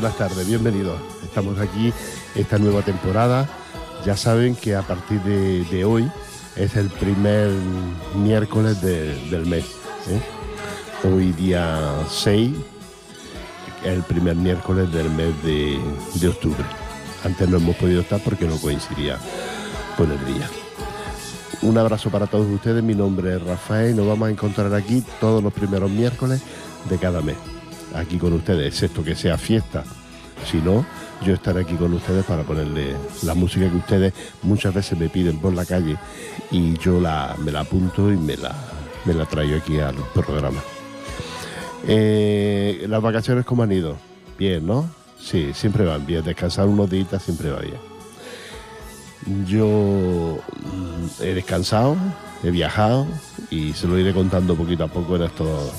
buenas tardes, bienvenidos. Estamos aquí, esta nueva temporada. Ya saben que a partir de, hoy es el primer miércoles del mes. ¿eh? Hoy día 6, es el primer miércoles del mes de, de octubre. Antes no hemos podido estar porque no coincidía con el día. Un abrazo para todos ustedes, mi nombre es Rafael y nos vamos a encontrar aquí todos los primeros miércoles de cada mes aquí con ustedes, excepto que sea fiesta. Si no, yo estaré aquí con ustedes para ponerle la música que ustedes muchas veces me piden por la calle y yo la, me la apunto y me la, me la traigo aquí al programa. Eh, ¿Las vacaciones cómo han ido? Bien, ¿no? Sí, siempre van bien. Descansar unos días siempre va bien. Yo mm, he descansado, he viajado y se lo iré contando poquito a poco en estos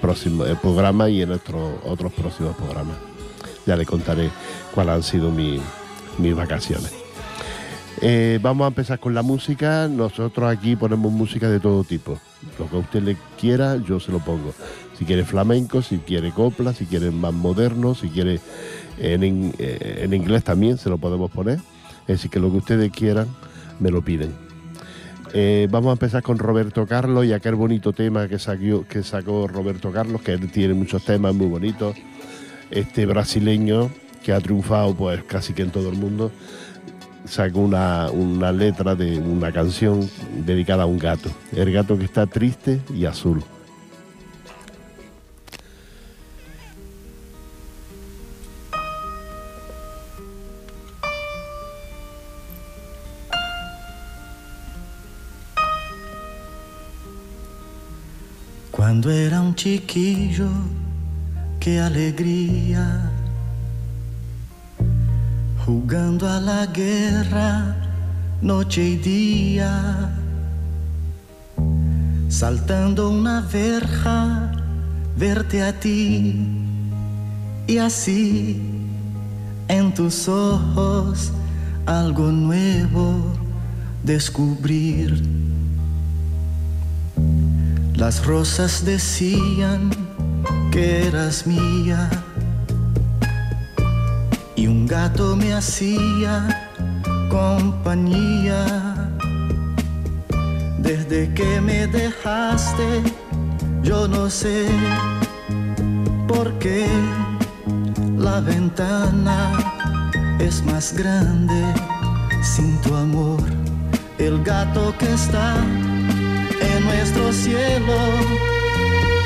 próximo el programa y en nuestros otros próximos programas. Ya le contaré cuáles han sido mis vacaciones. Eh, vamos a empezar con la música. Nosotros aquí ponemos música de todo tipo. Lo que usted le quiera, yo se lo pongo. Si quiere flamenco, si quiere copla, si quiere más moderno, si quiere en, eh, inglés también se lo podemos poner. Decir, que lo que ustedes quieran, me lo piden. Eh, vamos a empezar con Roberto Carlos y aquel bonito tema que sacó, que sacó Roberto Carlos, que él tiene muchos temas muy bonitos. Este brasileño que ha triunfado pues casi que en todo el mundo, sacó una, una letra de una canción dedicada a un gato. El gato que está triste y azul. Quando era um chiquillo, que alegria, jugando a la guerra, noche e dia, saltando uma verja, verte a ti, e assim, em tus ojos, algo nuevo descobrir. Las rosas decían que eras mía y un gato me hacía compañía. Desde que me dejaste, yo no sé por qué la ventana es más grande sin tu amor. El gato que está nuestro cielo.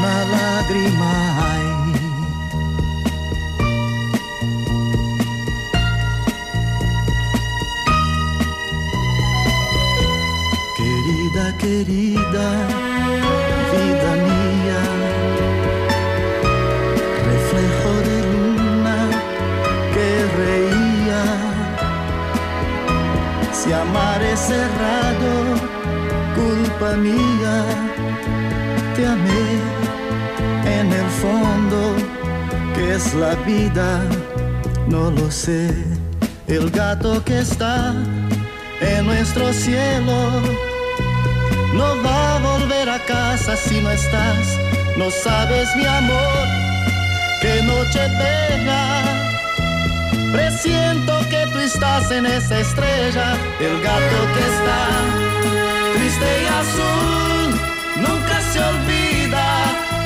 una lágrima hay. Querida, querida, vida mía, reflejo de luna que reía. Si amar es cerrado, culpa mía, te amé fondo, ¿qué es la vida? No lo sé. El gato que está en nuestro cielo no va a volver a casa si no estás. No sabes mi amor, qué noche bella. Presiento que tú estás en esa estrella, el gato que está triste y azul,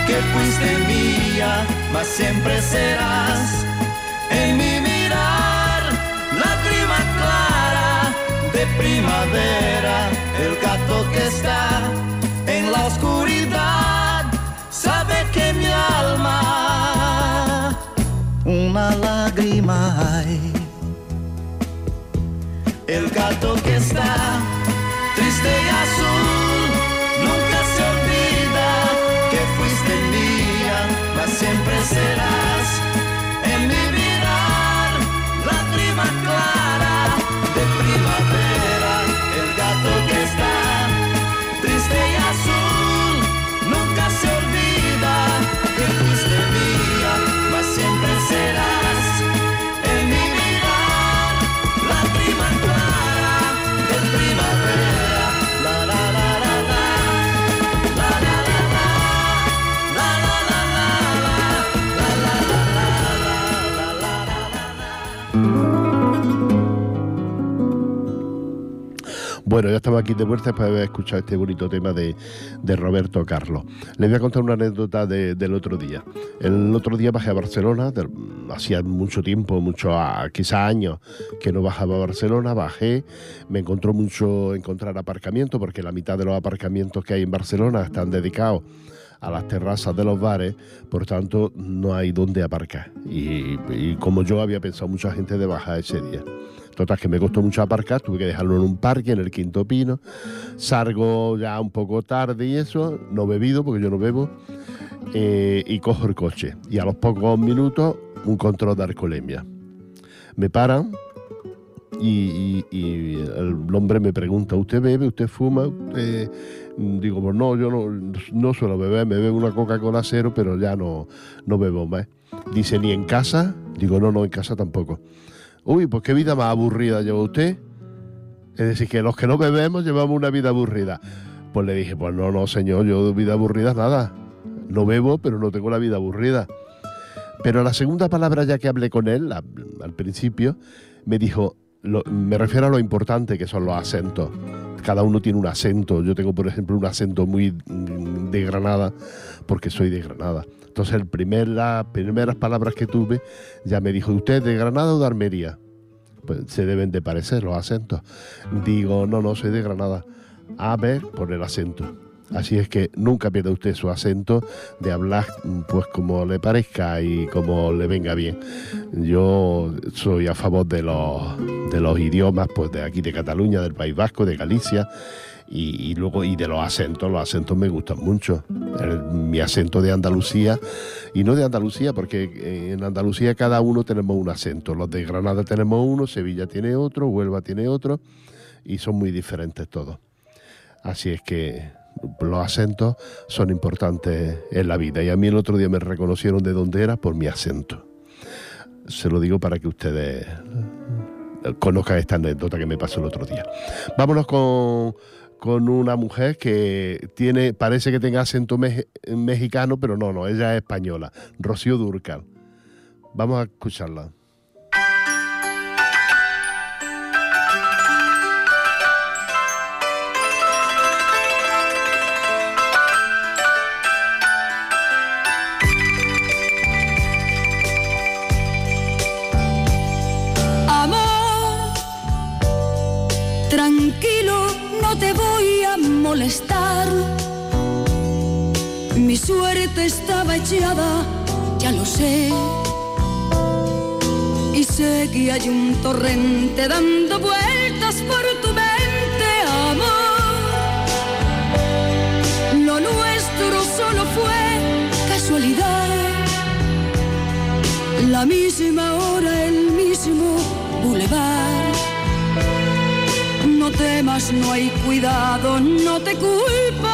que fuiste mía, mas siempre serás en mi mirar, lágrima clara de primavera, el gato que está en la oscuridad, sabe que mi alma una lágrima hay. El gato que está triste y azul siempre Bueno, ya estamos aquí de vuelta de haber escuchado este bonito tema de, Roberto Carlos. Les voy a contar una anécdota del otro día. El otro día bajé a Barcelona, hacía mucho tiempo, mucho, quizá años que no bajaba a Barcelona, bajé, me encontró mucho encontrar aparcamiento, porque la mitad de los aparcamientos que hay en Barcelona están dedicados a las terrazas de los bares, por tanto no hay dónde aparcar. Y, y como yo había pensado mucha gente de bajar ese día. Total, que me costó mucho aparcar, tuve que dejarlo en un parque, en el Quinto Pino. Salgo ya un poco tarde y eso, no bebido porque yo no bebo, eh, y cojo el coche. Y a los pocos minutos, un control de alcoholemia. Me paran y, el hombre me pregunta, ¿usted bebe? ¿Usted fuma? Digo, pues no, yo no, no suelo beber, me bebo una Coca-Cola cero, pero ya no, no bebo más. Dice, ¿ni en casa? Digo, no, no, en casa tampoco. Uy, pues qué vida más aburrida lleva usted. Es decir, que los que no bebemos llevamos una vida aburrida. Pues le dije, pues no, no, señor, yo vida aburrida nada. No bebo, pero no tengo la vida aburrida. Pero la segunda palabra ya que hablé con él, al principio, me dijo, me refiero a lo importante que son los acentos. Cada uno tiene un acento. Yo tengo, por ejemplo, un acento muy mm, de Granada, porque soy de Granada. Entonces, el primer, las primeras palabras que tuve, ya me dijo, ¿usted de Granada o de Armería? Pues se deben de parecer los acentos. Digo, no, no, soy de Granada. A ver, por el acento. Así es que nunca pierda usted su acento de hablar pues como le parezca y como le venga bien. Yo soy a favor de los, de los idiomas pues de aquí de Cataluña, del País Vasco, de Galicia y, luego y de los acentos, los acentos me gustan mucho. mi acento de Andalucía, y no de Andalucía, porque en Andalucía cada uno tenemos un acento. Los de Granada tenemos uno, Sevilla tiene otro, Huelva tiene otro, y son muy diferentes todos. Así es que los acentos son importantes en la vida. Y a mí el otro día me reconocieron de dónde era por mi acento. Se lo digo para que ustedes conozcan esta anécdota que me pasó el otro día. Vámonos con con una mujer que tiene, parece que tenga acento mexicano, pero no, no, ella es española, Rocío Durcal. Vamos a escucharla. Molestar. Mi suerte estaba echada, ya lo sé. Y sé que hay un torrente dando vueltas por tu mente, amor. Lo nuestro solo fue casualidad. La misma hora, el mismo temas, no hay cuidado, no te culpa.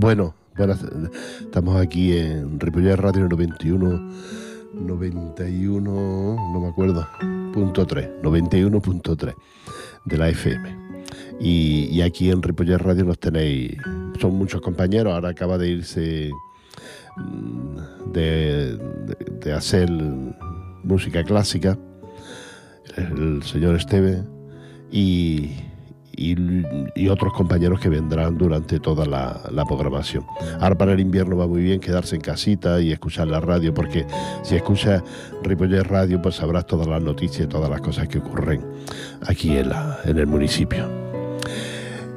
Bueno, estamos aquí en Ripollet Radio 91, 91, no me acuerdo, punto 3, 91.3 de la FM. Y, aquí en Ripollet Radio nos tenéis, son muchos compañeros, ahora acaba de irse mm, de, hacer música clásica, el señor Esteve, y, y, otros compañeros que vendrán durante toda la, programación. Ahora para el invierno va muy bien quedarse en casita y escuchar la radio, porque si escuchas Ripollet Radio, pues sabrás todas las noticias y todas las cosas que ocurren aquí en, en el municipio.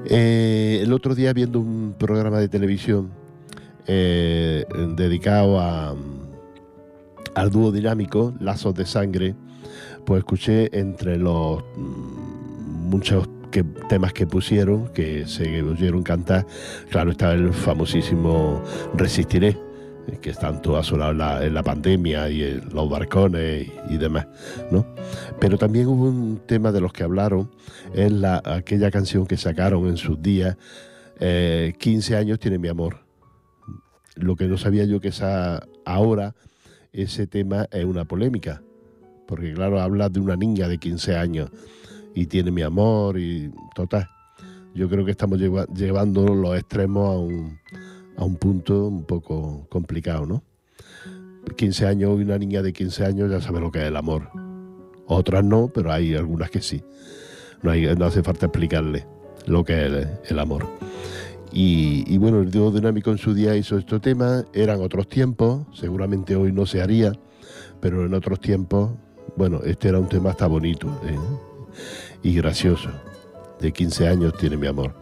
Eh, el otro día viendo un programa de televisión eh, dedicado a, al dúo dinámico Lazos de Sangre, pues escuché entre los mm, muchos temas que pusieron, que se oyeron cantar, claro, estaba el famosísimo Resistiré, que tanto ha sonado en la, pandemia y en los barcones y, demás, ¿no? Pero también hubo un tema de los que hablaron, es la, aquella canción que sacaron en sus días, 15 eh, años tiene mi amor. Lo que no sabía yo que esa, ahora ese tema es una polémica, porque claro, habla de una niña de 15 años y tiene mi amor y total. Yo creo que estamos llevando los extremos a un, a un punto un poco complicado, ¿no? 15 años y una niña de 15 años ya sabe lo que es el amor. Otras no, pero hay algunas que sí. No, hace falta explicarle lo que es el, amor. Y, bueno, el dúo dinámico en su día hizo este tema, eran otros tiempos, seguramente hoy no se haría, pero en otros tiempos, bueno, este era un tema hasta bonito. ¿eh? Y gracioso. De 15 años tiene mi amor.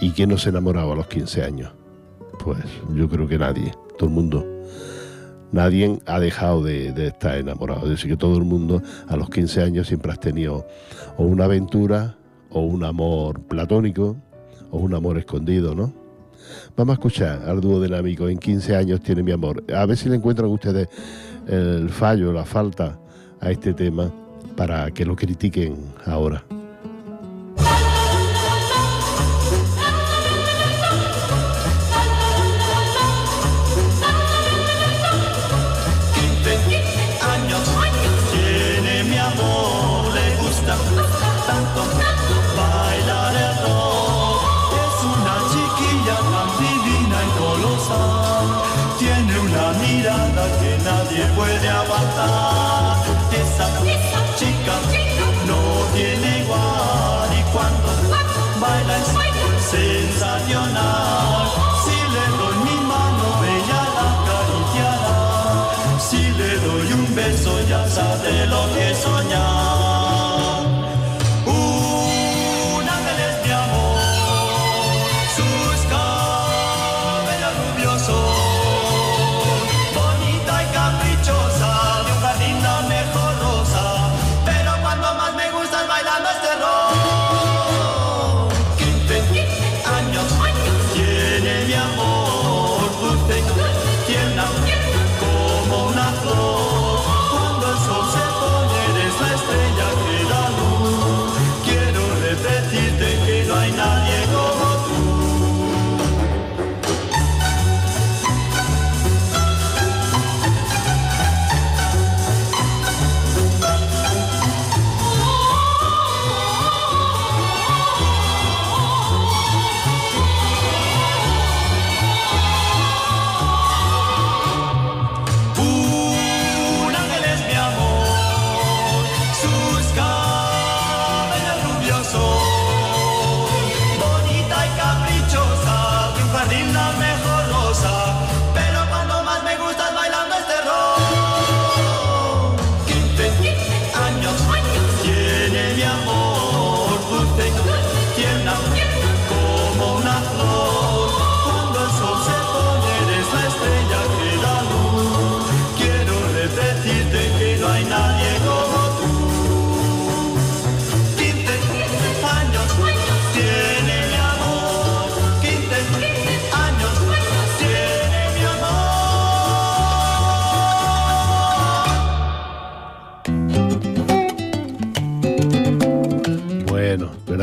¿Y quién no se enamoraba a los 15 años? Pues yo creo que nadie, todo el mundo. Nadie ha dejado de, estar enamorado. Es decir, que todo el mundo a los 15 años siempre has tenido o una aventura, o un amor platónico, o un amor escondido, ¿no? Vamos a escuchar al dúo dinámico. En 15 años tiene mi amor. A ver si le encuentran ustedes el fallo, la falta a este tema para que lo critiquen ahora.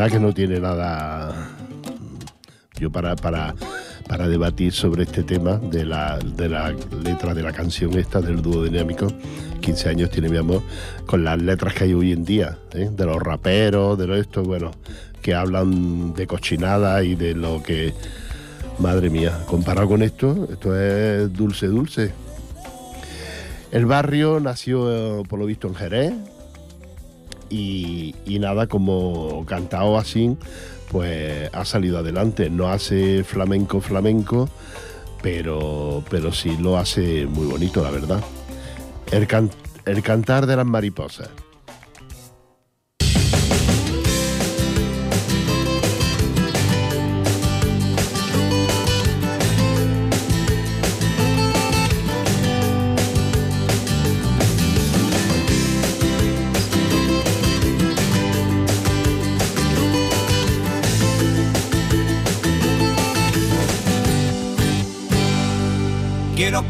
Que no tiene nada. Yo para, para, para debatir sobre este tema de la, de la letra de la canción esta del dúo dinámico, 15 años tiene mi amor, con las letras que hay hoy en día, ¿eh? de los raperos, de lo esto, bueno, que hablan de cochinada y de lo que. Madre mía, comparado con esto, esto es dulce, dulce. El barrio nació, por lo visto, en Jerez, y, nada, como cantado así, pues ha salido adelante. No hace flamenco, flamenco, pero, pero sí lo hace muy bonito, la verdad. El, el cantar de las mariposas.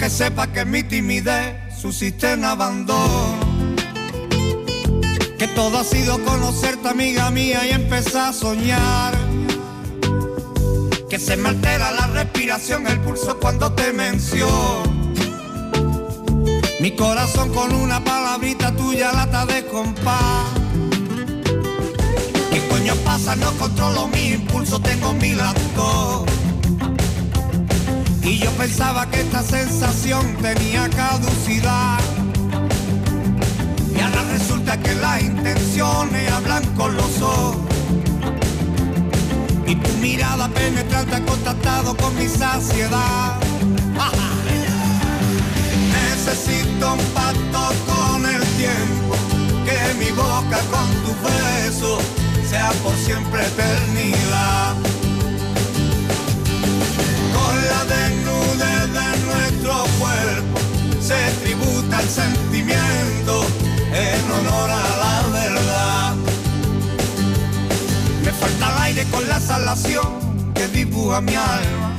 Que sepa que mi timidez subsiste en abandono. Que todo ha sido conocerte, amiga mía, y empezar a soñar. Que se me altera la respiración, el pulso cuando te menciono. Mi corazón con una palabrita tuya lata de compás. ¿Qué coño pasa? No controlo mi impulso, tengo mi lacto. Y yo pensaba que esta sensación tenía caducidad. Y ahora resulta que las intenciones hablan con los ojos. Y tu mirada penetrante ha contactado con mi saciedad. Necesito un pacto con el tiempo, que mi boca con tu beso sea por siempre eternidad de nuestro cuerpo se tributa el sentimiento en honor a la verdad. Me falta el aire con la salación que dibuja mi alma.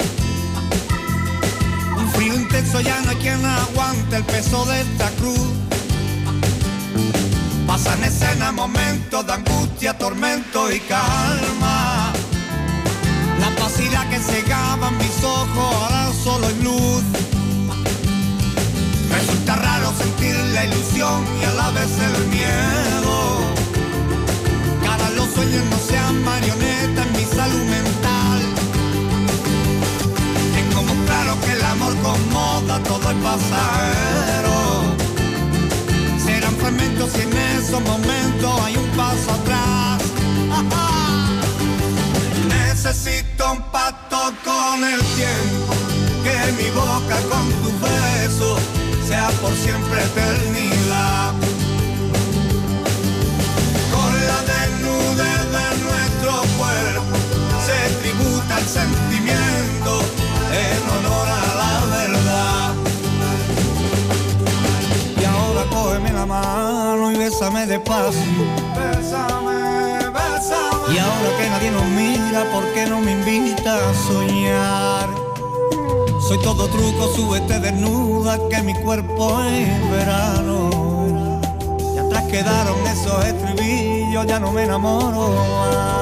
Un frío intenso ya no hay quien aguante el peso de esta cruz. Pasan escena momentos de angustia, tormento y calma la pasividad que cegaba mis ojos ahora solo hay luz. Resulta raro sentir la ilusión y a la vez el miedo. Cara los sueños no sean marionetas en mi salud mental. Tengo muy claro que el amor moda todo es pasajero. Serán fragmentos y en esos momentos hay un paso atrás. Necesito un pacto con el tiempo, que mi boca con tu beso sea por siempre eternidad. Con la desnudez de nuestro cuerpo se tributa el sentimiento en honor a la verdad. Y ahora cógeme la mano y bésame despacio. Bésame, bésame. Y ahora que nadie nos mira, ¿por qué no me invita a soñar? Soy todo truco, súbete desnuda, que mi cuerpo es verano. Y atrás quedaron esos estribillos, ya no me enamoro más.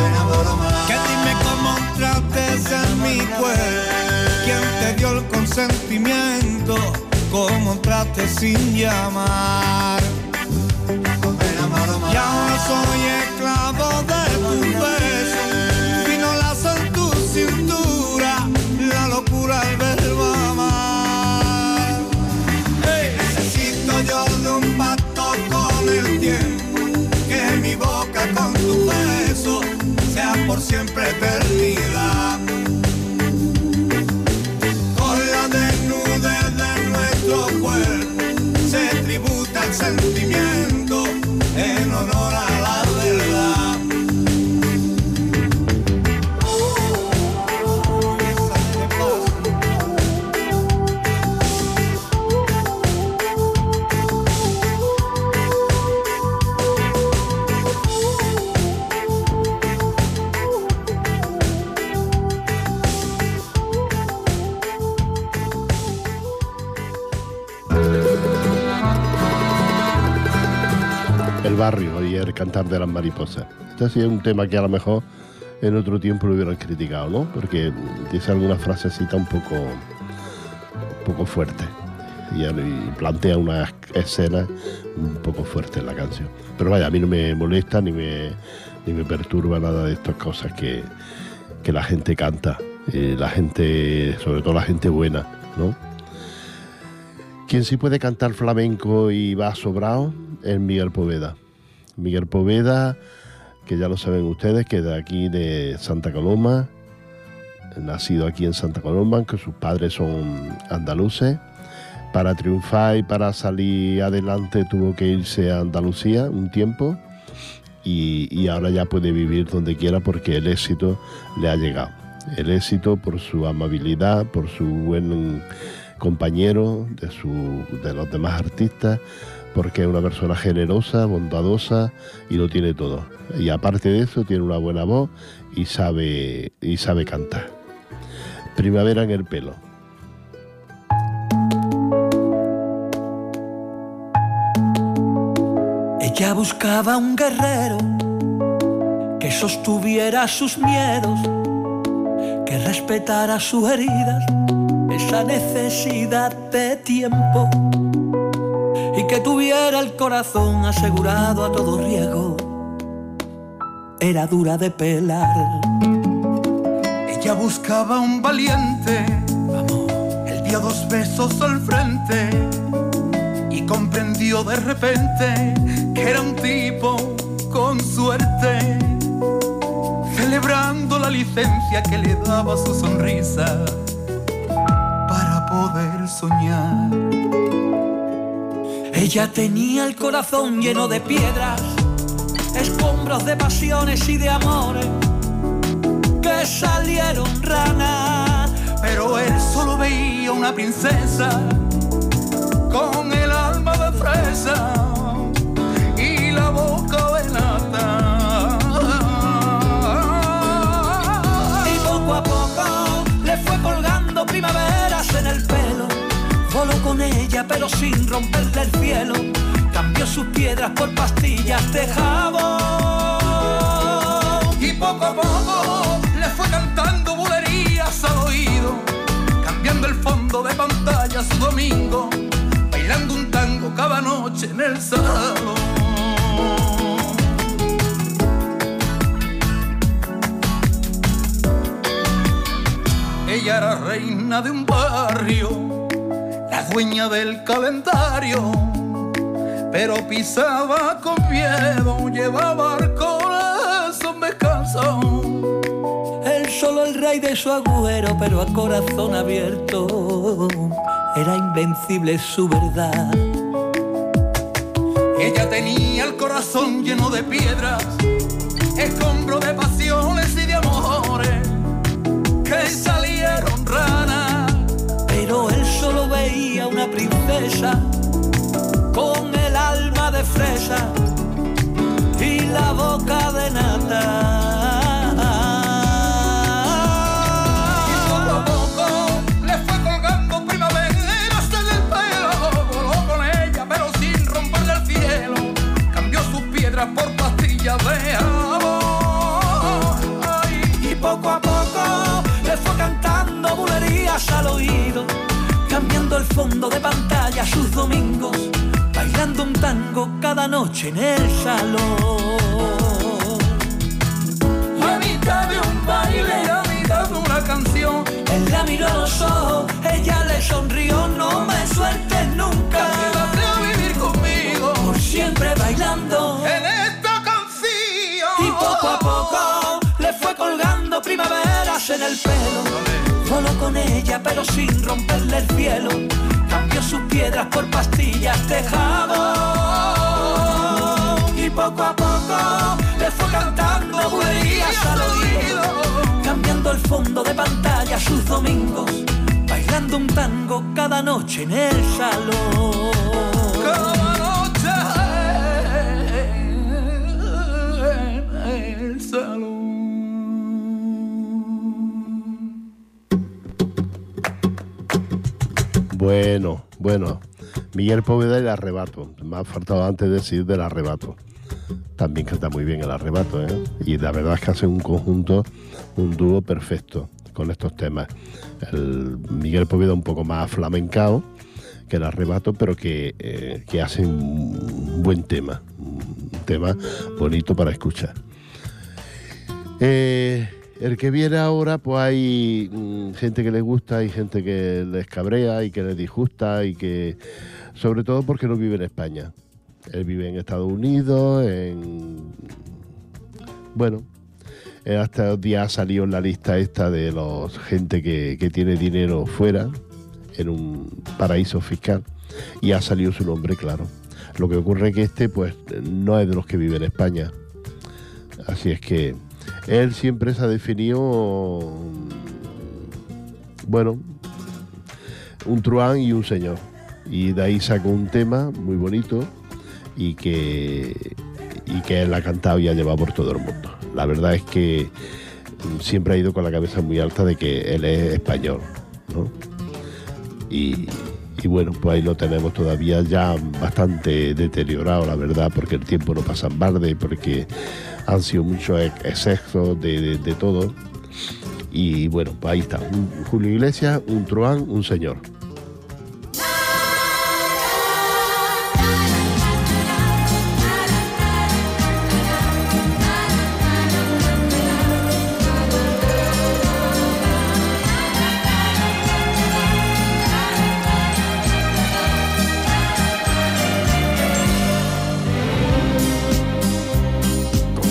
Me enamoro más. Que dime cómo entraste en mi cuerpo, quién te dio el consentimiento, cómo entraste sin llamar. Por siempre perdida. Con la desnudez de nuestro cuerpo se tributa el sentimiento en honor a la barrio y el cantar de las mariposas. molesta si es un tema que a lo mejor en otro tiempo lo hubieran criticado, ¿no? Porque dice alguna frasecita un poco, un poco fuerte y, plantea una escena un poco fuerte en la canción. Pero vaya, a mí no me molesta ni me, ni me perturba nada de estas cosas que, que la gente canta, la gente, sobre todo la gente buena, ¿no? Quien sí puede cantar flamenco y va sobrado es Miguel Poveda. Miguel Poveda que ya lo saben ustedes, que de aquí de Santa Coloma, nacido aquí en Santa Coloma, que sus padres son andaluces. Para triunfar y para salir adelante tuvo que irse a Andalucía un tiempo y, ahora ya puede vivir donde quiera porque el éxito le ha llegado. El éxito por su amabilidad, por su buen compañero de, de los demás artistas, porque es una persona generosa, bondadosa y lo tiene todo. Y aparte de eso tiene una buena voz y sabe, y sabe cantar. Primavera en el pelo. Ella buscaba un guerrero que sostuviera sus miedos, que respetara sus heridas, esa necesidad de tiempo que tuviera el corazón asegurado a todo riesgo. Era dura de pelar. Ella buscaba un valiente, Vamos. él dio dos besos al frente y comprendió de repente que era un tipo con suerte, celebrando la licencia que le daba su sonrisa para poder soñar. Ella tenía el corazón lleno de piedras, escombros de pasiones y de amores que salieron ranas. Pero él solo veía una princesa con el alma de fresa y la boca de nata. Y poco a poco le fue colgando primaveras en el pelo. Voló con ella pero sin romperle el cielo. Cambió sus piedras por pastillas de jabón. Y poco a poco le fue cantando bulerías al oído, cambiando el fondo de pantalla su domingo, bailando un tango cada noche en el salón. Ella era reina de un barrio, la dueña del calendario, pero pisaba con miedo, llevaba el corazón descanso. Él solo el rey de su agujero, pero a corazón abierto. Era invencible su verdad. Ella tenía el corazón lleno de piedras, escombro princesa con el alma de fresa y la boca de nata. Cada noche en el salón. a mitad de un baile, a mitad de una canción, Él la miró a los ojos, ella le sonrió, no me sueltes nunca. quédate a vivir conmigo Por siempre bailando. en esta canción. Y poco a poco le fue colgando primaveras en el pelo. Voló con ella pero sin romperle el cielo. Cambió sus piedras por pastillas de jabón. Poco a poco le fue cantando bulerías al oído. Cambiando el fondo de pantalla sus domingos. Bailando un tango cada noche en el salón. Cada noche en el salón. Bueno, bueno. Miguel Poveda el arrebato. Me ha faltado antes decir del arrebato. también canta muy bien el arrebato, ¿eh? Y la verdad es que hace un conjunto, un dúo perfecto con estos temas. El Miguel Poveda un poco más flamencao que el arrebato, pero que, eh, que hace un buen tema, un tema bonito para escuchar. Eh, el que viene ahora, pues hay mm, gente que le gusta y gente que les cabrea y que les disgusta y que, sobre todo porque no vive en España. Él vive en Estados Unidos, en... Bueno, eh, hasta el día salió en la lista esta de los gente que, que tiene dinero fuera, en un paraíso fiscal, y ha salido su nombre, claro. Lo que ocurre es que este, pues, no es de los que vive en España. Así es que él siempre se ha definido, bueno, un truán y un señor. Y de ahí sacó un tema muy bonito y que, y que él ha cantado y ha llevado por todo el mundo. La verdad es que siempre ha ido con la cabeza muy alta de que él es español. ¿no? Y, bueno, pues ahí lo tenemos todavía ya bastante deteriorado, la verdad, porque el tiempo no pasa en barde, porque han sido muchos ex- excesos de, de- de todo. Y bueno, pues ahí está, un Julio Iglesias, un truán, un señor.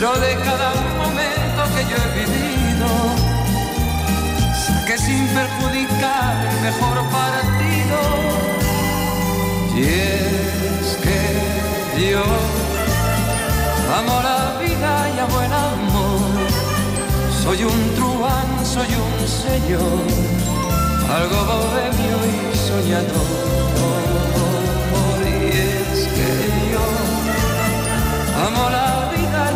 Pero de cada momento que yo he vivido, saqué sin perjudicar el mejor partido. Y es que yo amo la vida y amo el amor. Soy un truán, soy un señor, algo bohemio y soñador. Y es que yo Amo la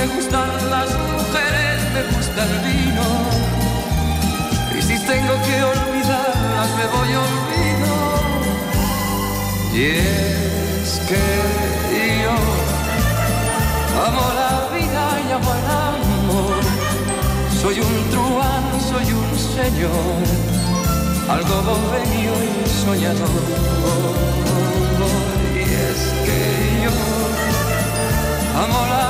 Me gustan las mujeres, me gusta el vino. Y si tengo que olvidarlas, me voy olvido. Y es que yo amo la vida y amo el amor. Soy un truán, soy un señor, algo bohemio y soñador. Y es que yo Amo la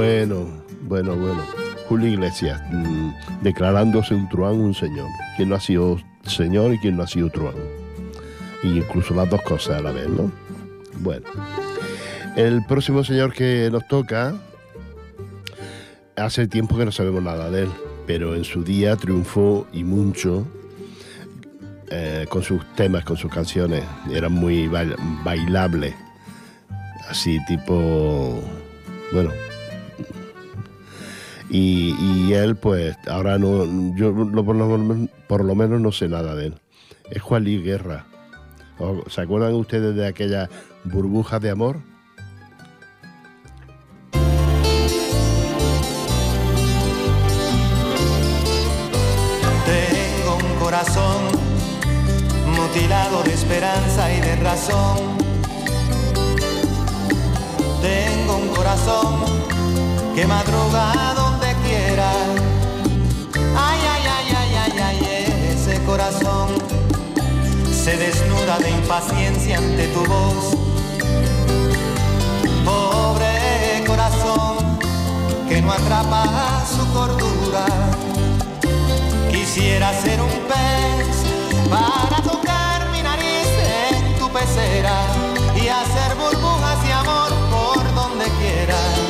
Bueno, bueno, bueno. Julio Iglesias, mm, declarándose un truán, un señor. Quien no ha sido señor y quien no ha sido truán. Y incluso las dos cosas a la vez, ¿no? Bueno. El próximo señor que nos toca, hace tiempo que no sabemos nada de él, pero en su día triunfó y mucho eh, con sus temas, con sus canciones. Eran muy bail- bailables. Así tipo, bueno, Y, él, pues, ahora no, yo por, lo, por lo menos no sé nada de él. Es Juan Luis Guerra. ¿O- ¿Se acuerdan ustedes de aquella burbuja de amor? Tengo un corazón mutilado de esperanza y de razón. Tengo un corazón que madruga donde Ay, ay, ay, ay, ay, ay, ese corazón se desnuda de impaciencia ante tu voz. Pobre corazón que no atrapa su cordura. Quisiera ser un pez para tocar mi nariz en tu pecera y hacer burbujas de amor por donde quiera.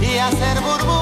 y hacer burbujas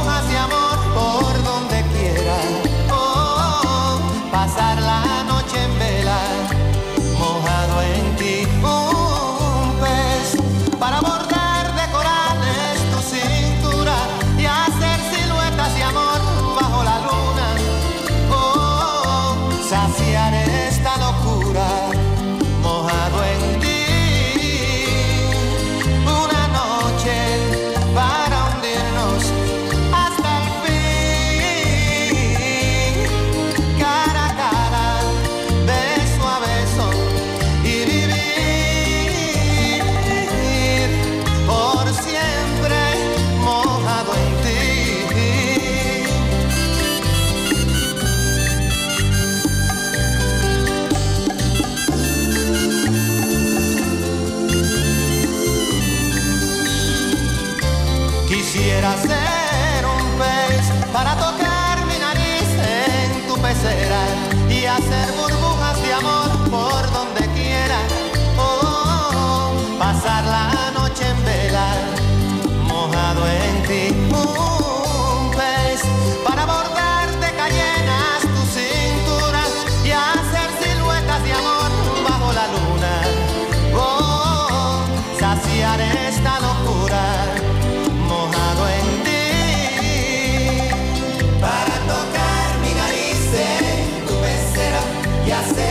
y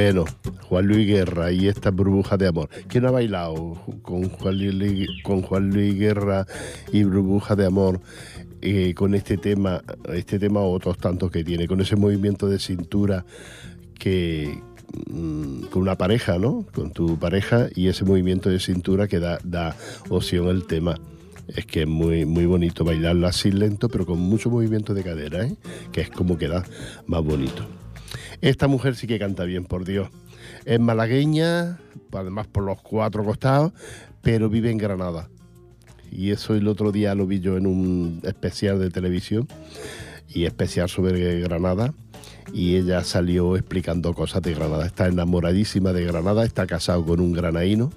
Bueno, Juan Luis Guerra y esta burbuja de amor. ¿Quién ha bailado con Juan Luis, Guerra y burbuja de amor? eh, con este tema, este tema o otros tantos que tiene, con ese movimiento de cintura que mm, con una pareja, ¿no? Con tu pareja y ese movimiento de cintura que da, da opción al tema. Es que es muy, muy bonito bailarlo así lento, pero con mucho movimiento de cadera, ¿eh? que es como queda más bonito. Esta mujer sí que canta bien, por Dios. Es malagueña, además por los cuatro costados, pero vive en Granada. Y eso el otro día lo vi yo en un especial de televisión y especial sobre Granada. Y ella salió explicando cosas de Granada. Está enamoradísima de Granada, está casado con un granaíno.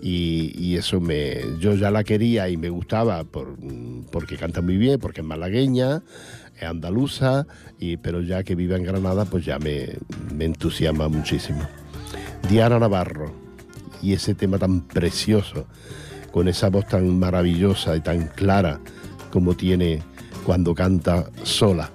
Y, y eso me. Yo ya la quería y me gustaba por, porque canta muy bien, porque es malagueña, es andaluza, y, pero ya que vive en Granada, pues ya me, me entusiasma muchísimo. Diana Navarro y ese tema tan precioso, con esa voz tan maravillosa y tan clara como tiene cuando canta sola.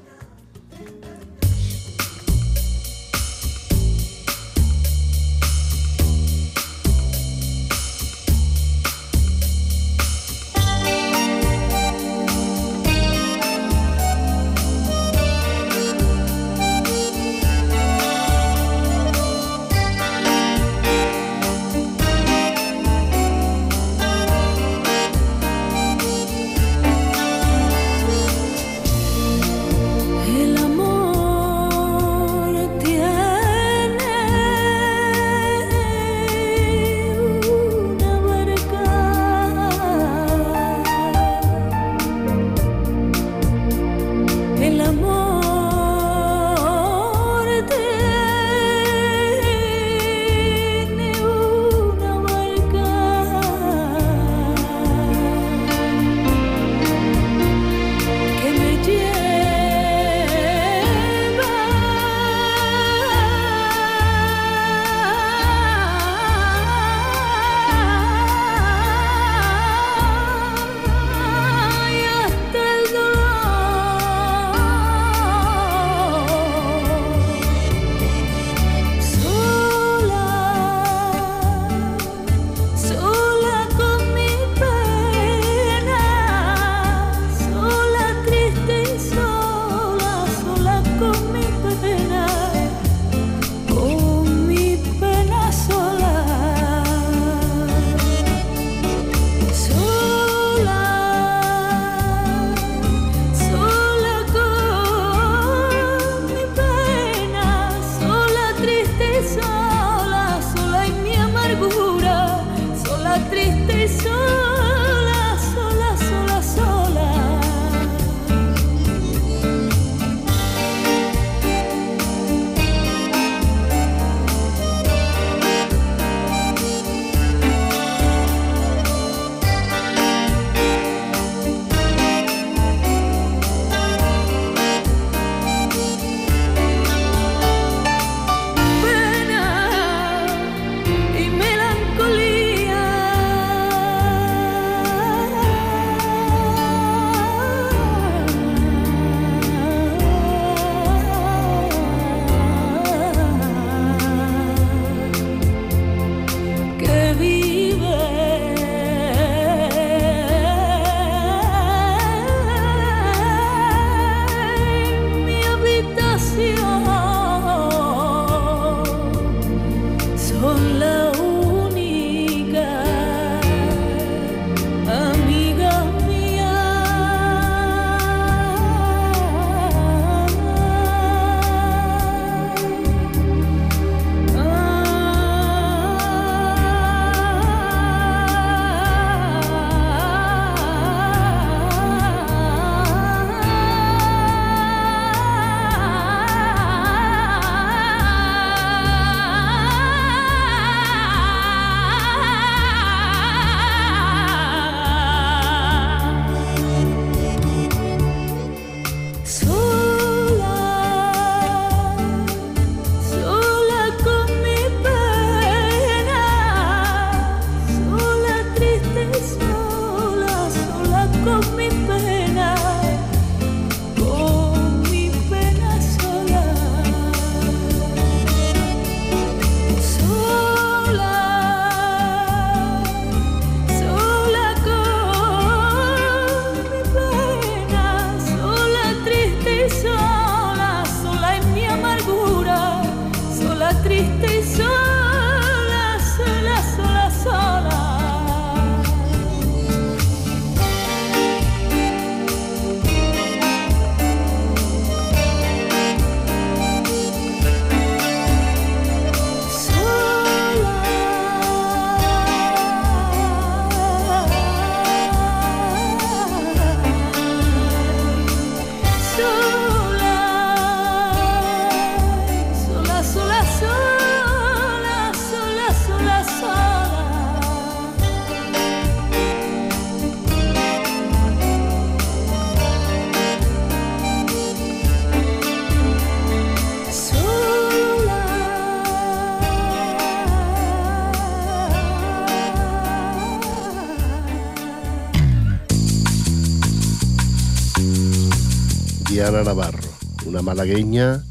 Diana Navarro, una malagueña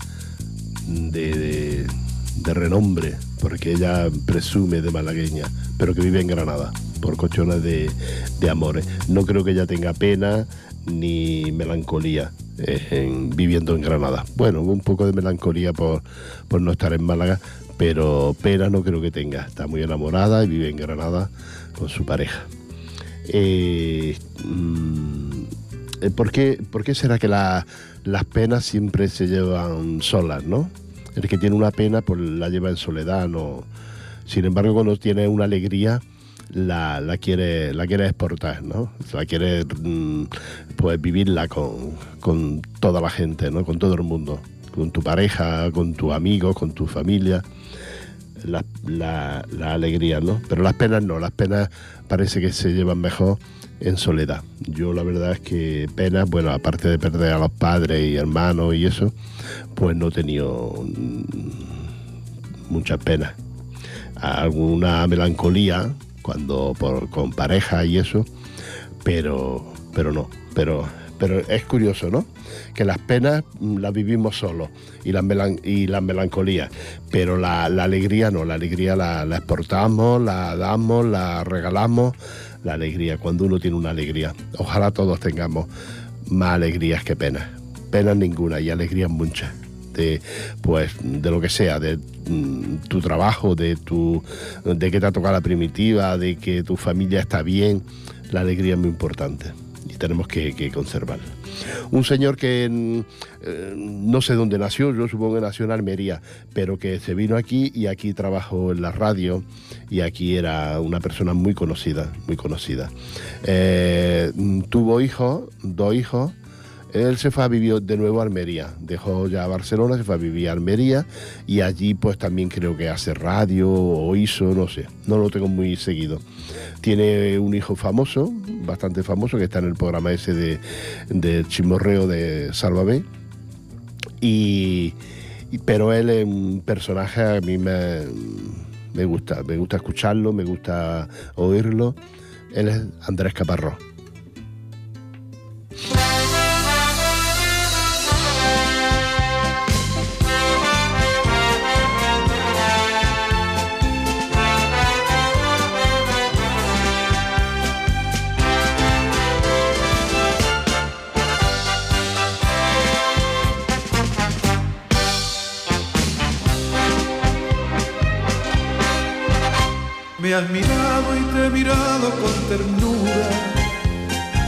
de, renombre, porque ella presume de malagueña, pero que vive en Granada, por cuestiones de, de amores. No creo que ella tenga pena ni melancolía eh, en- viviendo en Granada. Bueno, un poco de melancolía por, por no estar en Málaga, pero pena no creo que tenga. Está muy enamorada y vive en Granada con su pareja. Eh, mm, ¿por, qué, por qué será que la- las penas siempre se llevan solas, no? El que tiene una pena, pues la lleva en soledad, no. Sin embargo, cuando tiene una alegría, la, la quiere, la quiere exportar, ¿no? La quiere mm, pues vivirla con, con toda la gente, ¿no? Con todo el mundo. Con tu pareja, con tus amigos, con tu familia la, la, la alegría, ¿no? Pero las penas no, las penas parece que se llevan mejor en soledad. Yo la verdad es que penas, bueno, aparte de perder a los padres y hermanos y eso, pues no he tenido mm, muchas penas. Alguna melancolía cuando por, con pareja y eso, pero, pero no, pero, pero es curioso, ¿no? Que las penas mm, las vivimos solos y las, melan- melancolías, pero la, alegría no, la alegría la exportamos, la damos, la regalamos, la alegría, cuando uno tiene una alegría. Ojalá todos tengamos más alegrías que penas, penas ninguna y alegrías muchas. De, pues de lo que sea, de mm, tu trabajo, de tu de que te ha tocado la primitiva, de que tu familia está bien, la alegría es muy importante tenemos que, que conservarla. Un señor que eh, no sé dónde nació, yo supongo que nació en Almería, pero que se vino aquí y aquí trabajó en la radio y aquí era una persona muy conocida, muy conocida. Eh, tuvo hijos, dos hijos. Él se fue a vivir de nuevo a Almería, dejó ya Barcelona, se fue a vivir a Almería y allí pues también creo que hace radio o hizo, no sé, no lo tengo muy seguido. Tiene un hijo famoso, bastante famoso, que está en el programa ese de, de Chimorreo de Sálvame. Y, pero él es un personaje a mí me, me gusta, me gusta escucharlo, me gusta oírlo. Él es Andrés Caparrós. Has mirado y te he mirado con ternura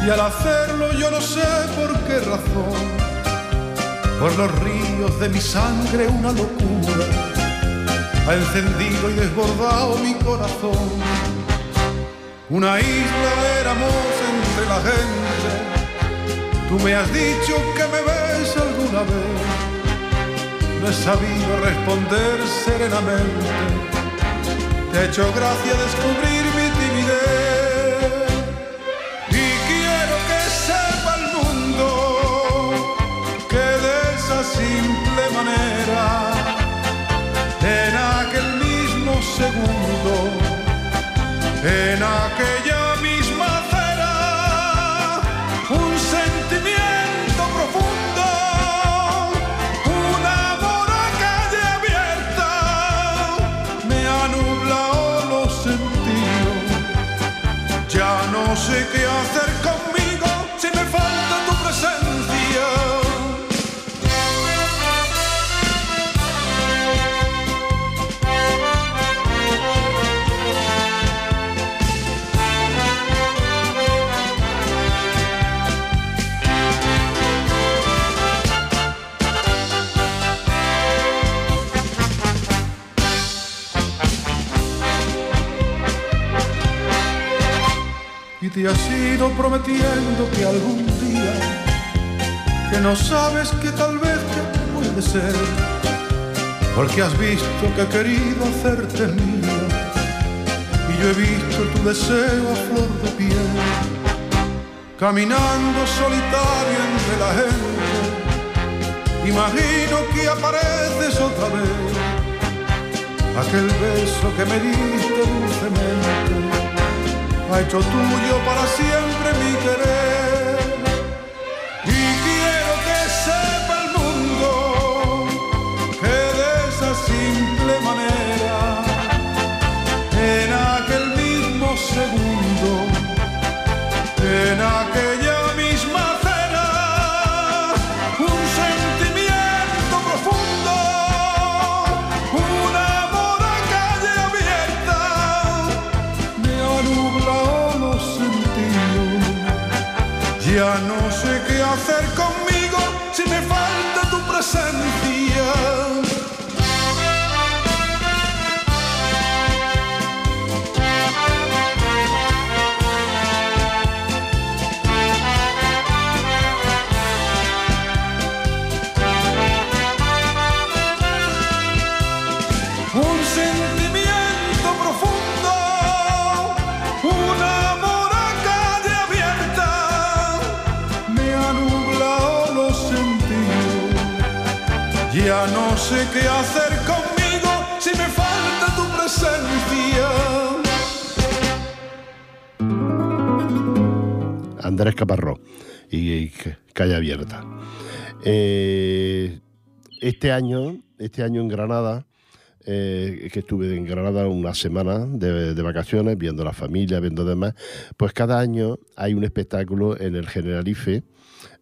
y al hacerlo yo no sé por qué razón, por los ríos de mi sangre una locura ha encendido y desbordado mi corazón. Una isla éramos entre la gente, tú me has dicho que me ves alguna vez, no he sabido responder serenamente. Hecho gracia descubrir prometiendo que algún día, que no sabes que tal vez que puede ser, porque has visto que he querido hacerte mía y yo he visto tu deseo a flor de piel, caminando solitario entre la gente, imagino que apareces otra vez, aquel beso que me diste dulcemente ha hecho tuyo para siempre mi querer. No sé qué hacer conmigo si me falta tu presencia. Andrés Caparrós y, Calle Abierta. Eh, este año, este año en Granada, eh, que estuve en Granada una semana de vacaciones, viendo la familia, viendo demás, pues cada año hay un espectáculo en el Generalife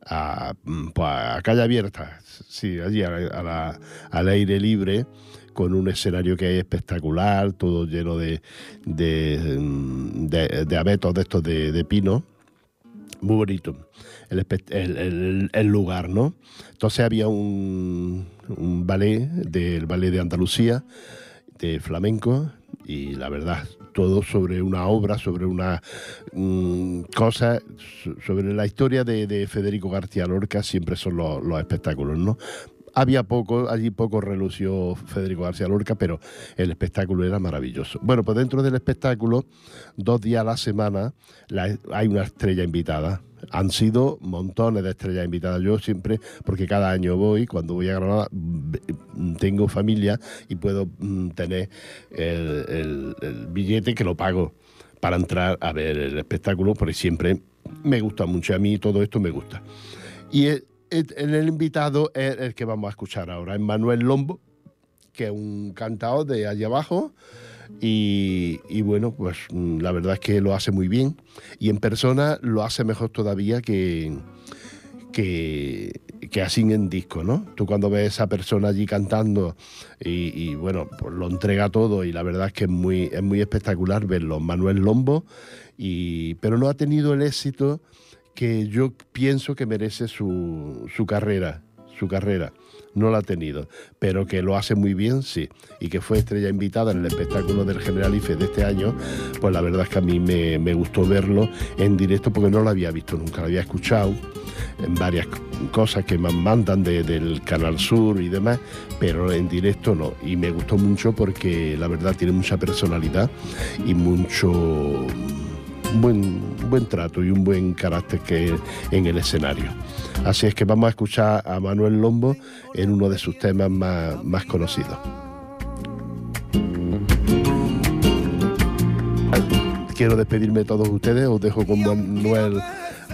a, mm, a calle abierta, sí, allí a al aire libre, con un escenario que es espectacular, todo lleno de, de, mm, de- abetos de estos de, de pino muy bonito el- el- el lugar, ¿no? Entonces había un, un ballet del ballet de Andalucía, de flamenco, y la verdad, todo sobre una obra, sobre una mm, cosa, so- sobre la historia de, de Federico García Lorca, siempre son los, los espectáculos, ¿no? Había poco, allí poco relució Federico García Lorca, pero el espectáculo era maravilloso. Bueno, pues dentro del espectáculo, dos días a la semana, hay una estrella invitada. Han sido montones de estrellas invitadas. Yo siempre, porque cada año voy, cuando voy a Granada, tengo familia y puedo mm, tener el, billete que lo pago para entrar a ver el espectáculo, porque siempre me gusta mucho. A mí todo esto me gusta. Y el- el invitado es el que vamos a escuchar ahora, es Manuel Lombo, que es un cantador de allá abajo. Y, bueno, pues mm, la verdad es que lo hace muy bien. Y en persona lo hace mejor todavía que, que, que así en disco, ¿no? Tú cuando ves a esa persona allí cantando y, y, bueno, pues lo entrega todo y la verdad es que es muy, es muy espectacular verlo. Manuel Lombo, y, pero no ha tenido el éxito que yo pienso que merece su, su carrera, su carrera. No la ha tenido, pero que lo hace muy bien, sí. Y que fue estrella invitada en el espectáculo del Generalife de este año, pues la verdad es que a mí me, me gustó verlo en directo porque no lo había visto nunca, lo había escuchado en varias cosas que me mandan de- del Canal Sur y demás, pero en directo no. Y me gustó mucho porque la verdad tiene mucha personalidad y mucho buen, buen trato y un buen carácter que en el escenario. Así es que vamos a escuchar a Manuel Lombo en uno de sus temas más, más conocidos. Quiero despedirme de todos ustedes, os dejo con Manuel,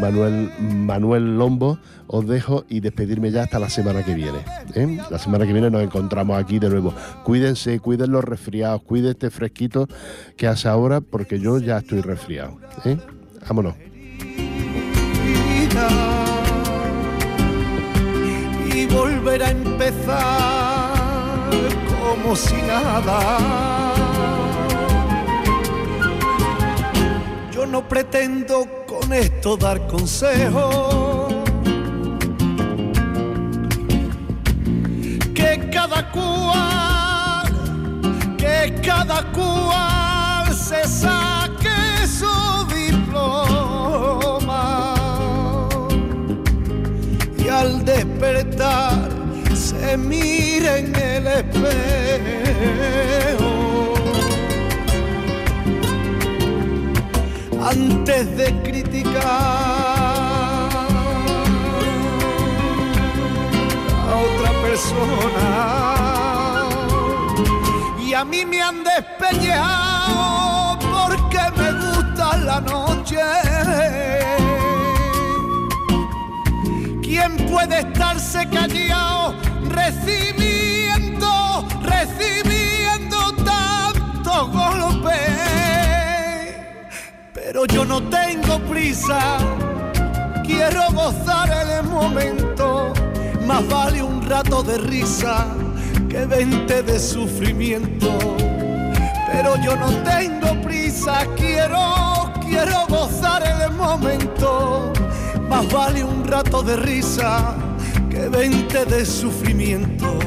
Manuel, Manuel Lombo, os dejo y despedirme ya hasta la semana que viene. ¿eh? La semana que viene nos encontramos aquí de nuevo. Cuídense, cuiden los resfriados, cuiden este fresquito que hace ahora porque yo ya estoy resfriado. ¿eh? Vámonos. y volver a empezar como si nada. Yo no pretendo con esto dar consejos. Que cada cual, que cada cual se saque su diploma y al despertar se mira en el espejo. Antes de criticar a otra persona y a mí me han despeñado porque me gusta la noche. ¿Quién puede estarse callado recibiendo, Pero yo no tengo prisa, quiero gozar el momento. Más vale un rato de risa que veinte de sufrimiento. Pero yo no tengo prisa, quiero, quiero gozar el momento más vale un rato de risa que veinte de sufrimiento.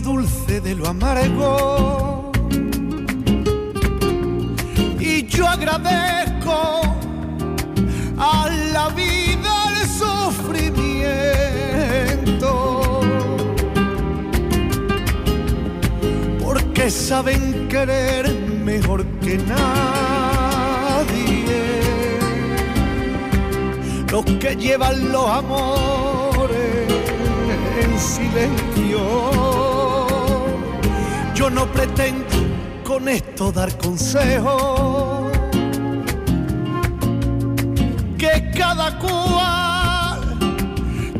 Dulce de lo amargo. Y yo agradezco a la vida el sufrimiento. Porque saben querer mejor que nadie. Los que llevan los amores en silencio. Yo no pretendo con esto dar consejos. Que cada cual,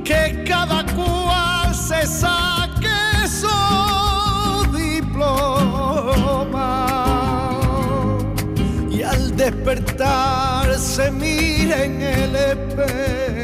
que cada cual se saque su diploma. Y al despertar se mire en el espejo